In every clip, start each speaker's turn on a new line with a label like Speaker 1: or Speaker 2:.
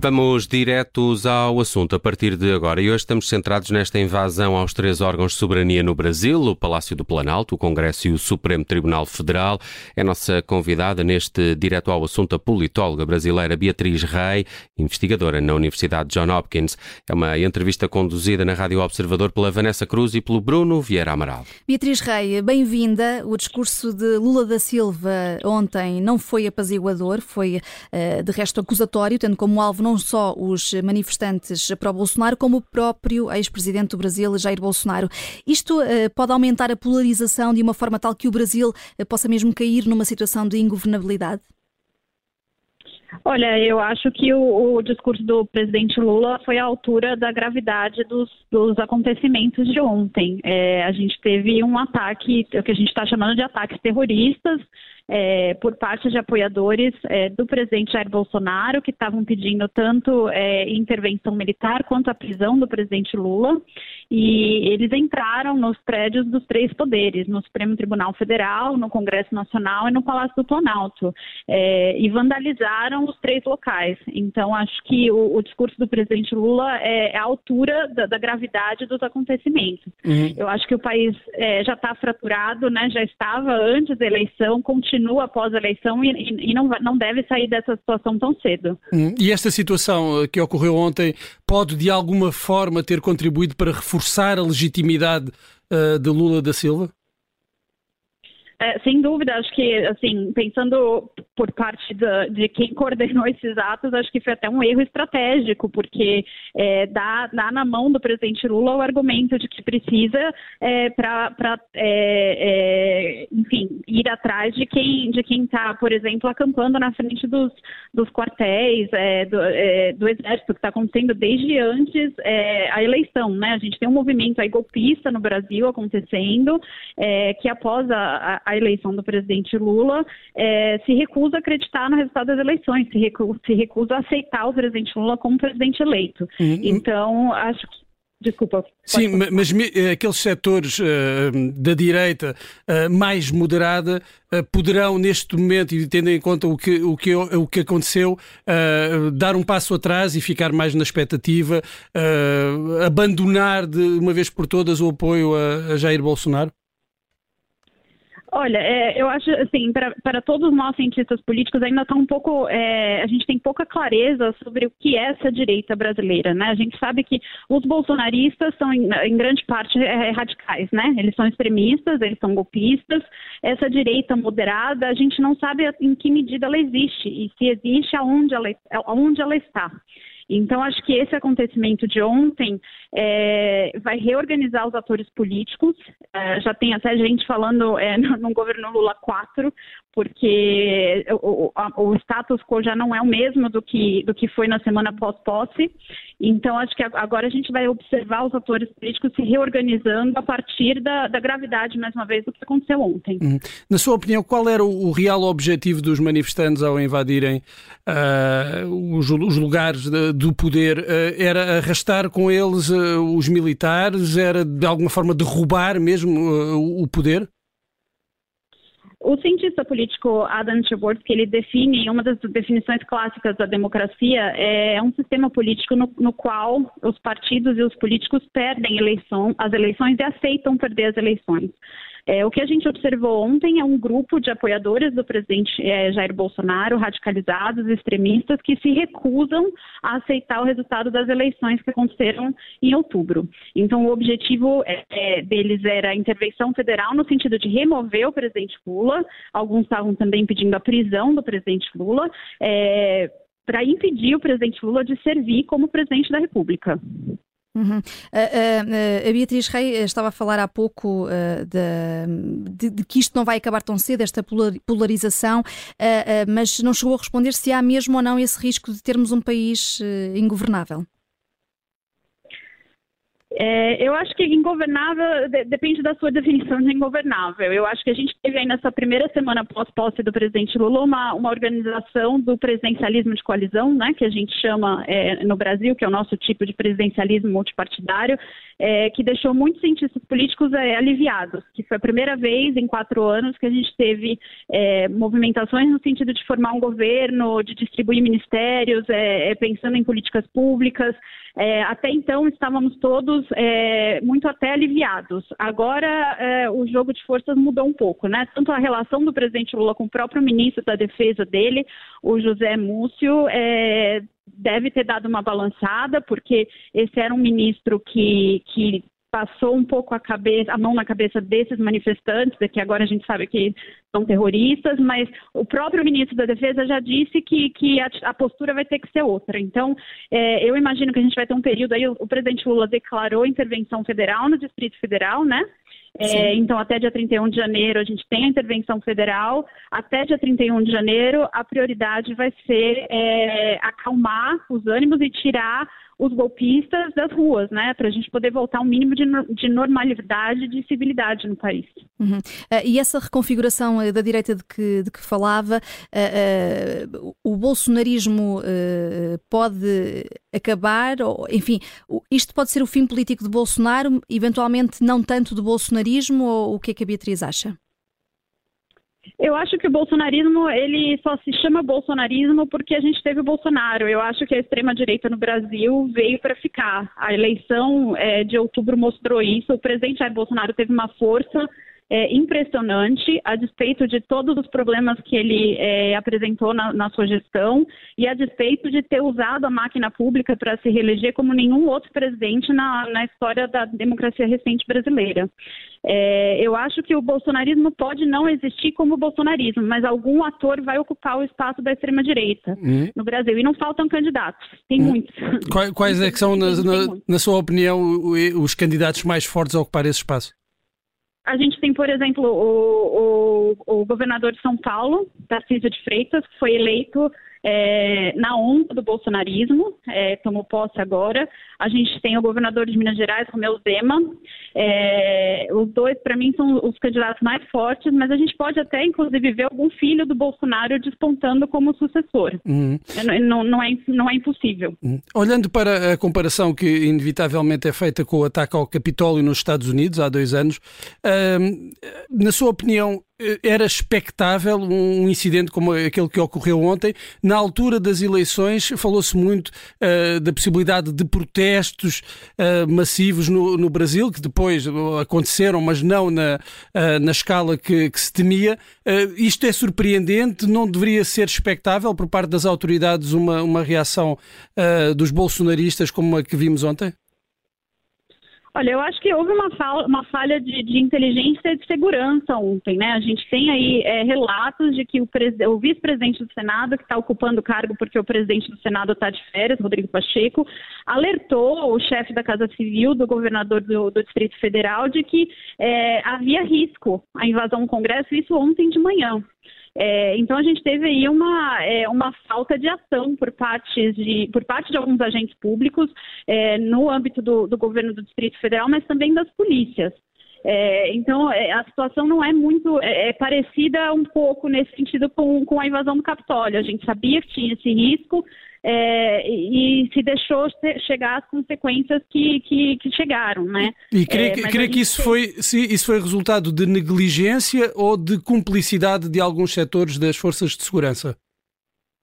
Speaker 1: Vamos diretos ao assunto a partir de agora. E hoje estamos centrados nesta invasão aos três órgãos de soberania no Brasil, o Palácio do Planalto, o Congresso e o Supremo Tribunal Federal. É nossa convidada neste direto ao assunto a politóloga brasileira Beatriz Rei, investigadora na Universidade John Hopkins. É uma entrevista conduzida na Rádio Observador pela Vanessa Cruz e pelo Bruno Vieira Amaral.
Speaker 2: Beatriz Rei, bem-vinda. O discurso de Lula da Silva ontem não foi apaziguador, foi eh, de resto acusatório, tendo como alvo não só os manifestantes pró-Bolsonaro, como o próprio ex-presidente do Brasil, Jair Bolsonaro. Isto uh, pode aumentar a polarização de uma forma tal que o Brasil uh, possa mesmo cair numa situação de ingovernabilidade?
Speaker 3: Olha, eu acho que o, o, discurso do presidente Lula foi à altura da gravidade dos, dos acontecimentos de ontem. É, a gente teve um ataque, o que a gente está chamando de ataques terroristas, é, por parte de apoiadores é, do presidente Jair Bolsonaro, que estavam pedindo tanto é, intervenção militar quanto a prisão do presidente Lula. E eles entraram nos prédios dos três poderes, no Supremo Tribunal Federal, no Congresso Nacional e no Palácio do Planalto, é, e vandalizaram os três locais. Então, acho que o, o discurso do presidente Lula é, é a altura da, da gravidade dos acontecimentos. Uhum. Eu acho que o país é, já está fraturado, né, já estava antes da eleição, continua após a eleição e, e, não, não deve sair dessa situação tão cedo.
Speaker 4: Hum, e esta situação que ocorreu ontem pode de alguma forma ter contribuído para reforçar a legitimidade uh, de Lula da Silva?
Speaker 3: É, sem dúvida, acho que, assim, pensando por parte de, de, quem coordenou esses atos, acho que foi até um erro estratégico, porque é, dá, dá, na mão do presidente Lula o argumento de que precisa é, para, é, é, enfim, ir atrás de quem de quem está, por exemplo, acampando na frente dos, dos quartéis é, do, é, do, exército, que está acontecendo desde antes a eleição, né? A gente tem um movimento aí golpista no Brasil acontecendo, que após a, a eleição do presidente Lula se recusa recusa a acreditar no resultado das eleições, se recusa, se recusa a aceitar o presidente Lula como presidente eleito. Uhum. Então, acho que Desculpa.
Speaker 4: Sim, mas eh, aqueles setores uh, da direita uh, mais moderada uh, poderão, neste momento, e tendo em conta o que, o que, o que aconteceu, dar um passo atrás e ficar mais na expectativa, abandonar de uma vez por todas o apoio a, a Jair Bolsonaro?
Speaker 3: Olha, é, eu acho assim, para todos nós cientistas políticos ainda está um pouco, é, a gente tem pouca clareza sobre o que é essa direita brasileira, né? A gente sabe que os bolsonaristas são em, em grande parte é, radicais, né? Eles são extremistas, eles são golpistas. Essa direita moderada, a gente não sabe em que medida ela existe e se existe aonde ela, aonde ela está. Então, acho que esse acontecimento de ontem é, vai reorganizar os atores políticos. É, já tem até gente falando é, no, no, governo Lula 4, porque o, o, o, status quo já não é o mesmo do que, do que foi na semana pós-posse. Então, acho que agora a gente vai observar os atores políticos se reorganizando a partir da, da gravidade, mais uma vez, do que aconteceu ontem.
Speaker 4: Uhum. Na sua opinião, qual era o, o, real objetivo dos manifestantes ao invadirem uh, os, os, lugares de, do poder? Uh, era arrastar com eles uh, os militares? Era de alguma forma derrubar mesmo o poder?
Speaker 3: O cientista político Adam Tversky, ele define, uma das definições clássicas da democracia é um sistema político no, no qual os partidos e os políticos perdem eleição, as eleições e aceitam perder as eleições. É, o que a gente observou ontem é um grupo de apoiadores do presidente é, Jair Bolsonaro, radicalizados, extremistas, que se recusam a aceitar o resultado das eleições que aconteceram em outubro. Então, o objetivo é, é deles era a intervenção federal no sentido de remover o presidente Lula. Alguns estavam também pedindo a prisão do presidente Lula. É, para impedir o presidente Lula de servir como presidente da República.
Speaker 2: Uhum. A, a, Beatriz Rei estava a falar há pouco uh, de, de, de, que isto não vai acabar tão cedo, esta polarização, uh, uh, mas não chegou a responder se há mesmo ou não esse risco de termos um país ingovernável.
Speaker 3: É, eu acho que ingovernável de, depende da sua definição de ingovernável. Eu acho que a gente teve aí nessa primeira semana pós-posse do presidente Lula uma, uma organização do presidencialismo de coalizão, né, que a gente chama é, no Brasil, que é o nosso tipo de presidencialismo multipartidário, é, que deixou muitos cientistas políticos é, aliviados, que foi a primeira vez em quatro anos que a gente teve é, movimentações no sentido de formar um governo, de distribuir ministérios, é, pensando em políticas públicas. Até então estávamos todos é, muito até aliviados. Agora é, o jogo de forças mudou um pouco, né? Tanto a relação do presidente Lula com o próprio ministro da Defesa dele, o José Múcio, é, deve ter dado uma balançada, porque esse era um ministro que, que passou um pouco a, cabeça, a mão na cabeça desses manifestantes, que agora a gente sabe que são terroristas, mas o próprio ministro da Defesa já disse que, que a, a postura vai ter que ser outra. Então, é, eu imagino que a gente vai ter um período aí, o, o presidente Lula declarou intervenção federal no Distrito Federal, né? É, então, até dia 31 de janeiro, a gente tem a intervenção federal. Até dia 31 de janeiro, a prioridade vai ser é, acalmar os ânimos e tirar os golpistas das ruas, né, para a gente poder voltar a um mínimo de, de normalidade e de civilidade no país.
Speaker 2: Uhum. Uh, e essa reconfiguração uh, da direita de que, de que falava, uh, o bolsonarismo pode acabar, ou, enfim, isto pode ser o fim político de Bolsonaro, eventualmente não tanto do bolsonarismo, ou o que é que a Beatriz acha?
Speaker 3: Eu acho que o bolsonarismo ele só se chama bolsonarismo porque a gente teve o Bolsonaro. Eu acho que a extrema direita no Brasil veio para ficar. A eleição é, de outubro mostrou isso. O presidente Jair Bolsonaro teve uma força é, impressionante, a despeito de todos os problemas que ele é, apresentou na, na, sua gestão e a despeito de ter usado a máquina pública para se reeleger como nenhum outro presidente na, na história da democracia recente brasileira. É, eu acho que o bolsonarismo pode não existir como bolsonarismo, mas algum ator vai ocupar o espaço da extrema-direita uhum. no Brasil. E não faltam candidatos, tem uhum. muitos.
Speaker 4: Quais, quais é são, na, na, na sua opinião, os candidatos mais fortes a ocupar esse espaço?
Speaker 3: A gente tem, por exemplo, o, o, o governador de São Paulo, Tarcísio de Freitas, que foi eleito é, na onda do bolsonarismo, é, tomou posse agora. A gente tem o governador de Minas Gerais, Romeu Zema. É, os dois, para mim, são os candidatos mais fortes, mas a gente pode até, inclusive, ver algum filho do Bolsonaro despontando como sucessor. Uhum. Não, não, é, não é impossível.
Speaker 4: Uhum. Olhando para a comparação que inevitavelmente é feita com o ataque ao Capitólio nos Estados Unidos há dois anos, hum, na sua opinião, era expectável um incidente como aquele que ocorreu ontem. Na altura das eleições, falou-se muito uh, da possibilidade de protestos uh, massivos no, no, Brasil, que depois aconteceram, mas não na, uh, na escala que, que se temia. isto é surpreendente, não deveria ser expectável por parte das autoridades uma, uma reação dos bolsonaristas como a que vimos ontem?
Speaker 3: Olha, eu acho que houve uma, falha, uma falha de, de, inteligência e de segurança ontem, né? A gente tem aí é, relatos de que o, o vice-presidente do Senado, que está ocupando o cargo porque o presidente do Senado está de férias, Rodrigo Pacheco, alertou o chefe da Casa Civil, do governador do, do Distrito Federal, de que é, havia risco a invasão do Congresso, isso ontem de manhã. É, então a gente teve aí uma, é, uma falta de ação por parte de, por parte de alguns agentes públicos é, no âmbito do, do governo do Distrito Federal, mas também das polícias. É, então, é, a situação não é muito é, é, parecida um pouco nesse sentido com, com a invasão do Capitólio. A gente sabia que tinha esse risco, é, e se deixou chegar as consequências que, que, que chegaram, né?
Speaker 4: E crê, é, crê que isso foi, se isso foi resultado de negligência ou de cumplicidade de alguns setores das forças de segurança?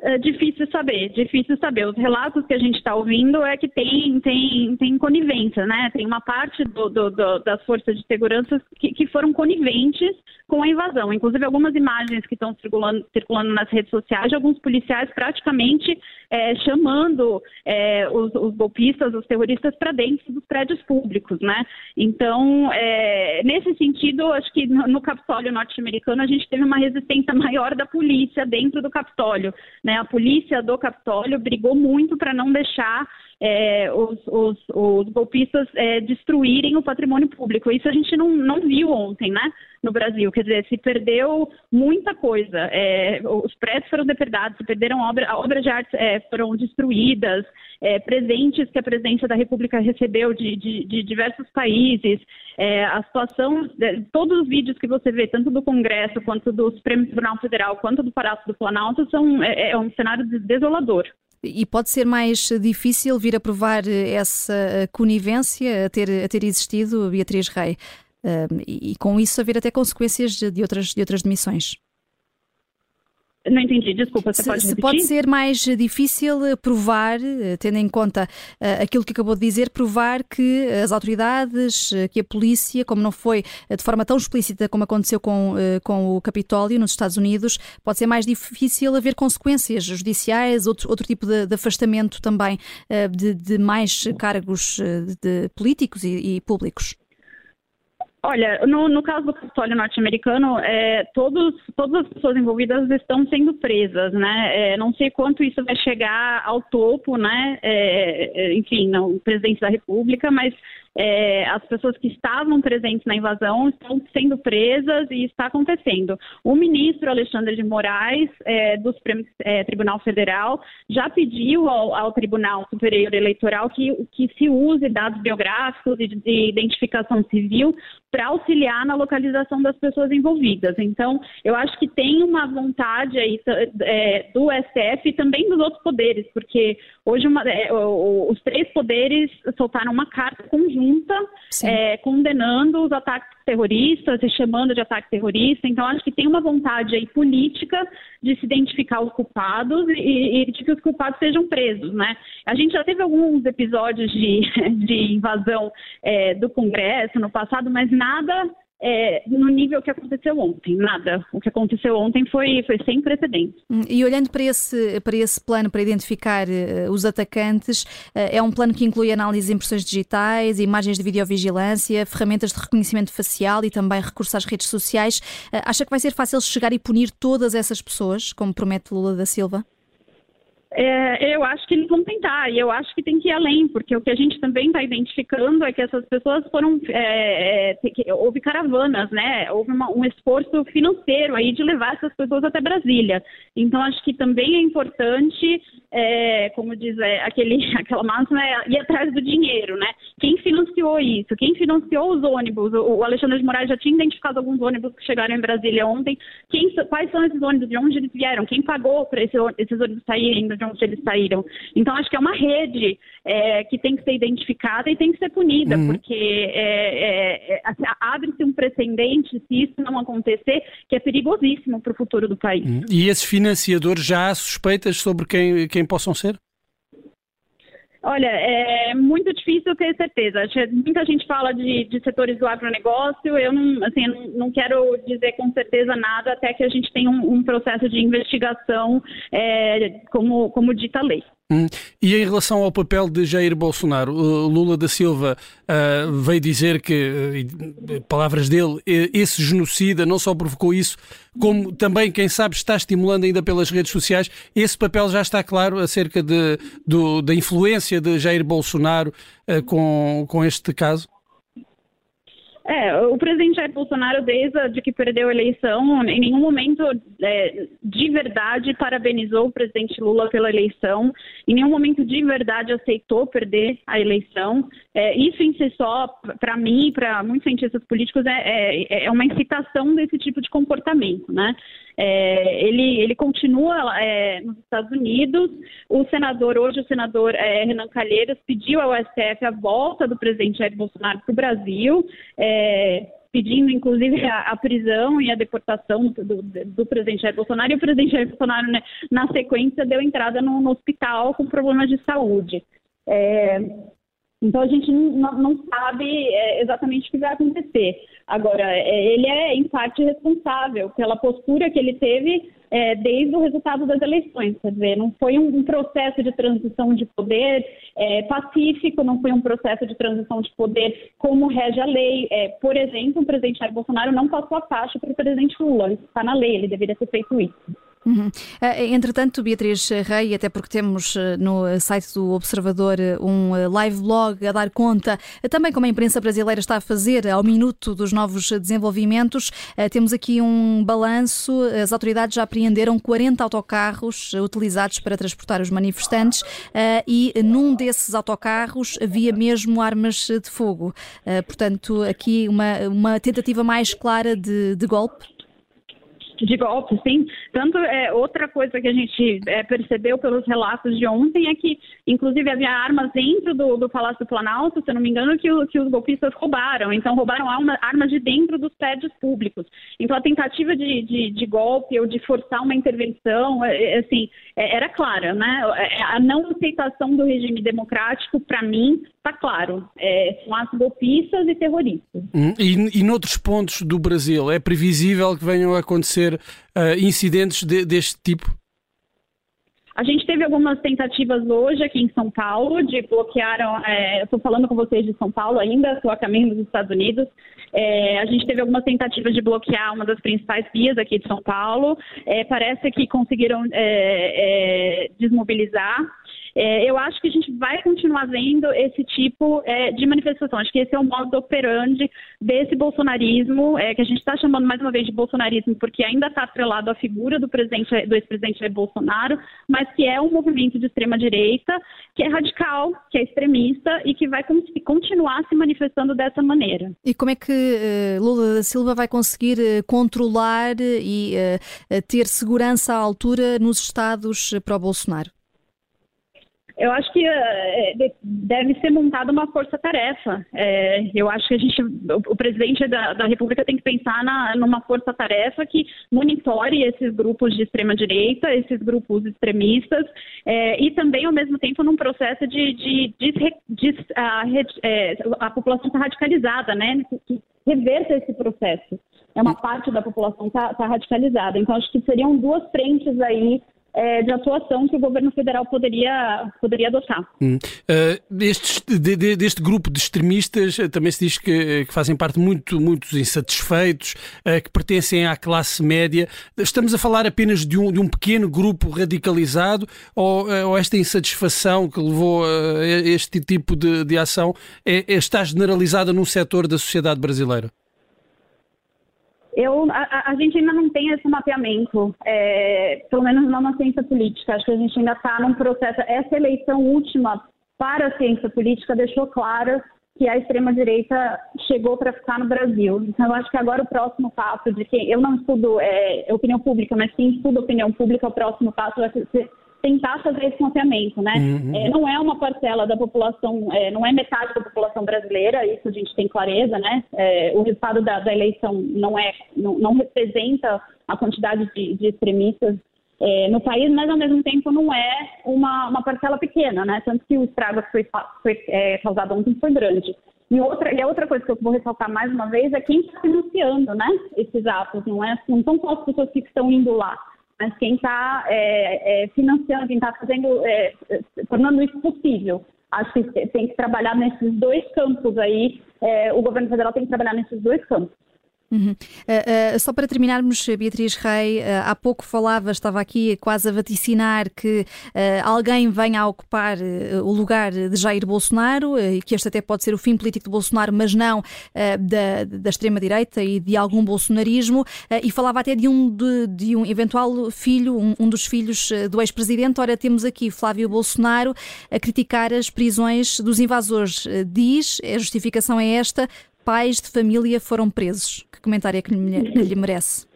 Speaker 3: É difícil saber, difícil saber. Os relatos que a gente está ouvindo é que tem, tem, tem conivência, né? Tem uma parte do, do, do, das forças de segurança que, que, foram coniventes com a invasão. Inclusive, algumas imagens que estão circulando, circulando nas redes sociais de alguns policiais praticamente é, chamando é, os, os, golpistas, os terroristas, para dentro dos prédios públicos, né? Então, é, nesse sentido, acho que no, no Capitólio norte-americano a gente teve uma resistência maior da polícia dentro do Capitólio Né? A polícia do Capitólio brigou muito para não deixar é, os, os, os, golpistas é, destruírem o patrimônio público. Isso a gente não, não viu ontem, né? No Brasil, quer dizer, se perdeu muita coisa. É, os prédios foram depredados, se perderam obras, obras de arte é, foram destruídas, é, presentes que a presidência da República recebeu de, de, de diversos países. É, a situação, todos os vídeos que você vê, tanto do Congresso quanto do Supremo Tribunal Federal, quanto do Palácio do Planalto, são, é um cenário desolador.
Speaker 2: E pode ser mais difícil vir a provar essa conivência a ter, a ter existido, Beatriz Rei, e, e com isso haver até consequências de, outras, de outras demissões.
Speaker 3: Não entendi, desculpa,
Speaker 2: se,
Speaker 3: pode?
Speaker 2: Se pode ser mais difícil provar, tendo em conta uh, aquilo que acabou de dizer, provar que as autoridades, que a polícia, como não foi de forma tão explícita como aconteceu com, uh, com o Capitólio nos Estados Unidos, pode ser mais difícil haver consequências judiciais, outro, outro tipo de, de afastamento também uh, de, de, mais cargos de políticos e, e públicos.
Speaker 3: Olha, no, no caso do Capitólio norte-americano, é, todos, todas as pessoas envolvidas estão sendo presas, né? É, não sei quanto isso vai chegar ao topo, né? É, é enfim, não, o presidente da República, mas é, as pessoas que estavam presentes na invasão estão sendo presas e está acontecendo. O ministro Alexandre de Moraes, é, do Supremo é, Tribunal Federal, já pediu ao, ao, Tribunal Superior Eleitoral que, que se use dados biográficos e de, de identificação civil para auxiliar na localização das pessoas envolvidas. Então, eu acho que tem uma vontade aí é, do STF e também dos outros poderes, porque hoje uma, é, os três poderes soltaram uma carta conjunta é, condenando os ataques terroristas e chamando de ataque terrorista. Então, acho que tem uma vontade aí política de se identificar os culpados e, e de que os culpados sejam presos, né? A gente já teve alguns episódios de, de invasão é, do Congresso no passado, mas nada é, no nível que aconteceu ontem, nada. O que aconteceu ontem foi, foi sem precedentes.
Speaker 2: Hum, e olhando para esse, para esse plano para identificar uh, os atacantes, uh, é um plano que inclui análise de impressões digitais, imagens de videovigilância, ferramentas de reconhecimento facial e também recursos às redes sociais. Uh, acha que vai ser fácil chegar e punir todas essas pessoas, como promete Lula da Silva?
Speaker 3: É, eu acho que eles vão tentar, e eu acho que tem que ir além, porque o que a gente também está identificando é que essas pessoas foram. É, é, houve caravanas, né? Houve uma, um esforço financeiro aí de levar essas pessoas até Brasília. Então, acho que também é importante, é, como diz é, aquele, aquela máxima, é ir atrás do dinheiro, né? Quem financiou isso? Quem financiou os ônibus? O, Alexandre de Moraes já tinha identificado alguns ônibus que chegaram em Brasília ontem. Quem, quais são esses ônibus? De onde eles vieram? Quem pagou para esse, esses ônibus saírem? de onde eles saíram. Então, acho que é uma rede é, que tem que ser identificada e tem que ser punida, uhum. porque é, é, é assim, abre-se um precedente, se isso não acontecer, que é perigosíssimo para o futuro do país. Uhum.
Speaker 4: E esses financiadores já há suspeitas sobre quem, quem possam ser?
Speaker 3: Olha, é muito difícil ter certeza. Muita gente fala de, de setores do agronegócio. Eu não, assim, não, quero dizer com certeza nada até que a gente tenha um, um processo de investigação é, como, como dita a lei.
Speaker 4: Hum. E em relação ao papel de Jair Bolsonaro, Lula da Silva uh, veio dizer que, uh, palavras dele, esse genocida não só provocou isso, como também, quem sabe, está estimulando ainda pelas redes sociais. Esse papel já está claro acerca de, do, da influência de Jair Bolsonaro uh, com, com este caso?
Speaker 3: É, o presidente Jair Bolsonaro, desde que perdeu a eleição, em nenhum momento é, de verdade parabenizou o presidente Lula pela eleição, em nenhum momento de verdade aceitou perder a eleição. É, isso em si só, para mim e para muitos cientistas políticos, é, é, é, uma incitação desse tipo de comportamento, né? É, ele, ele continua é, nos Estados Unidos. O senador, hoje o senador é, Renan Calheiros, pediu ao STF a volta do presidente Jair Bolsonaro para o Brasil. É, pedindo inclusive a, a, prisão e a deportação do, do, presidente Jair Bolsonaro, e o presidente Jair Bolsonaro, né, na sequência, deu entrada no, no hospital com problemas de saúde. É, então a gente não, não sabe é, exatamente o que vai acontecer. Agora, é, ele é em parte responsável pela postura que ele teve é, desde o resultado das eleições. Quer dizer, não foi um, um processo de transição de poder é, pacífico, não foi um processo de transição de poder como rege a lei. É, por exemplo, o presidente Jair Bolsonaro não passou a faixa para o presidente Lula. Isso está na lei, ele deveria ter feito isso.
Speaker 2: Uhum. Entretanto, Beatriz Rei, até porque temos no site do Observador um live blog a dar conta também como a imprensa brasileira está a fazer ao minuto dos novos desenvolvimentos, temos aqui um balanço. As autoridades já apreenderam 40 autocarros utilizados para transportar os manifestantes e num desses autocarros havia mesmo armas de fogo. Portanto, aqui uma, uma tentativa mais clara de, de golpe
Speaker 3: de golpe, sim. Tanto é outra coisa que a gente é, percebeu pelos relatos de ontem é que, inclusive, havia armas dentro do, do Palácio do Planalto, se eu não me engano, que, que os golpistas roubaram. Então, roubaram arma, armas de dentro dos prédios públicos. Então, a tentativa de, de, de golpe ou de forçar uma intervenção, é, é assim, é, era clara, né? É, a não aceitação do regime democrático, para mim, está claro. É, são atos golpistas e terroristas.
Speaker 4: Hum, e, e noutros pontos do Brasil, é previsível que venham a acontecer uh, incidentes de, deste tipo?
Speaker 3: A gente teve algumas tentativas hoje aqui em São Paulo de bloquear. É, Estou falando com vocês de São Paulo ainda, estou a caminho dos Estados Unidos. É, a gente teve algumas tentativas de bloquear uma das principais vias aqui de São Paulo. É, parece que conseguiram desmobilizar. É, eu acho que a gente vai continuar vendo esse tipo é, de manifestação. Acho que esse é o modo operandi desse bolsonarismo, é, que a gente está chamando mais uma vez de bolsonarismo, porque ainda está atrelado à figura do presidente, do ex-presidente Bolsonaro, mas que é um movimento de extrema direita, que é radical, que é extremista e que vai continuar se manifestando dessa maneira.
Speaker 2: E como é que uh, Lula da Silva vai conseguir uh, controlar e uh, ter segurança à altura nos estados para o Bolsonaro?
Speaker 3: Eu acho que é, deve ser montada uma força-tarefa. É, eu acho que a gente, o, presidente da, da, República tem que pensar na, numa força-tarefa que monitore esses grupos de extrema-direita, esses grupos extremistas, é, e também, ao mesmo tempo, num processo de, de, de, de a, a, população está radicalizada, né? Que reverta esse processo. É uma parte da população está tá radicalizada. Então, acho que seriam duas frentes aí é, de atuação que o governo federal poderia, poderia adotar.
Speaker 4: Hum. Uh, de, de, deste grupo de extremistas uh, também se diz que, que fazem parte muito muitos insatisfeitos, uh, que pertencem à classe média. Estamos a falar apenas de um, de um pequeno grupo radicalizado ou, ou esta insatisfação que levou a este tipo de, de ação é, é, está generalizada num setor da sociedade brasileira?
Speaker 3: Eu, a, a, gente ainda não tem esse mapeamento, é, pelo menos não na ciência política. Acho que a gente ainda está num processo. Essa eleição última para a ciência política deixou claro que a extrema-direita chegou para ficar no Brasil. Então, eu acho que agora o próximo passo de quem. Eu não estudo é, opinião pública, mas quem estuda opinião pública, o próximo passo vai ser tentar fazer esse mapeamento, né? Uhum. É, não é uma parcela da população, é, não é metade da população brasileira, isso a gente tem clareza, né? É, o resultado da, da, eleição não é, não, não representa a quantidade de, de extremistas é, no país, mas ao mesmo tempo não é uma, uma parcela pequena, né? Tanto que o estrago que foi, foi é, causado ontem foi grande. E outra, e a outra coisa que eu vou ressaltar mais uma vez é quem está financiando, né? Esses atos, não é? Não são só as pessoas que estão indo lá mas quem está é, é, financiando, quem está fazendo, é, tornando isso possível. Acho que tem que trabalhar nesses dois campos aí, é, o governo federal tem que trabalhar nesses dois campos.
Speaker 2: Uhum. Uh, uh, só para terminarmos, Beatriz Rei, uh, há pouco falava, estava aqui quase a vaticinar que alguém venha a ocupar o lugar de Jair Bolsonaro, e que este até pode ser o fim político de Bolsonaro, mas não da, da extrema-direita e de algum bolsonarismo, e falava até de um, de, de um eventual filho, um, um dos filhos do ex-presidente. Ora, temos aqui Flávio Bolsonaro a criticar as prisões dos invasores. Diz, a justificação é esta, pais de família foram presos. Que comentário é que lhe, que lhe merece?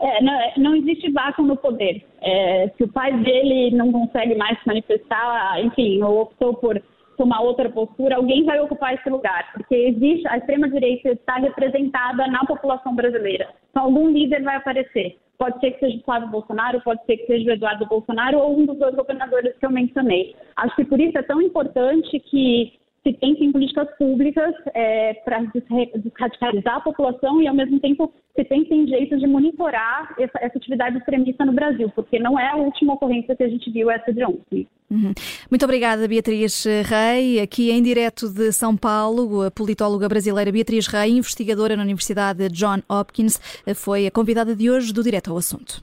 Speaker 3: É, não, não, existe vácuo no poder. É, se o pai dele não consegue mais se manifestar, enfim, ou optou por tomar outra postura, alguém vai ocupar esse lugar, porque existe a extrema direita está representada na população brasileira. Então algum líder vai aparecer. Pode ser que seja o Flávio Bolsonaro, pode ser que seja o Eduardo Bolsonaro ou um dos dois governadores que eu mencionei. Acho que por isso é tão importante que se pense em políticas públicas é, para desradicalizar a população e, ao mesmo tempo, se pense em jeitos de monitorar essa, essa, atividade extremista no Brasil, porque não é a última ocorrência que a gente viu essa de ontem.
Speaker 2: Uhum. Muito obrigada, Beatriz Rei. Aqui em direto de São Paulo, a politóloga brasileira Beatriz Rei, investigadora na Universidade John Hopkins, foi a convidada de hoje do Direto ao Assunto.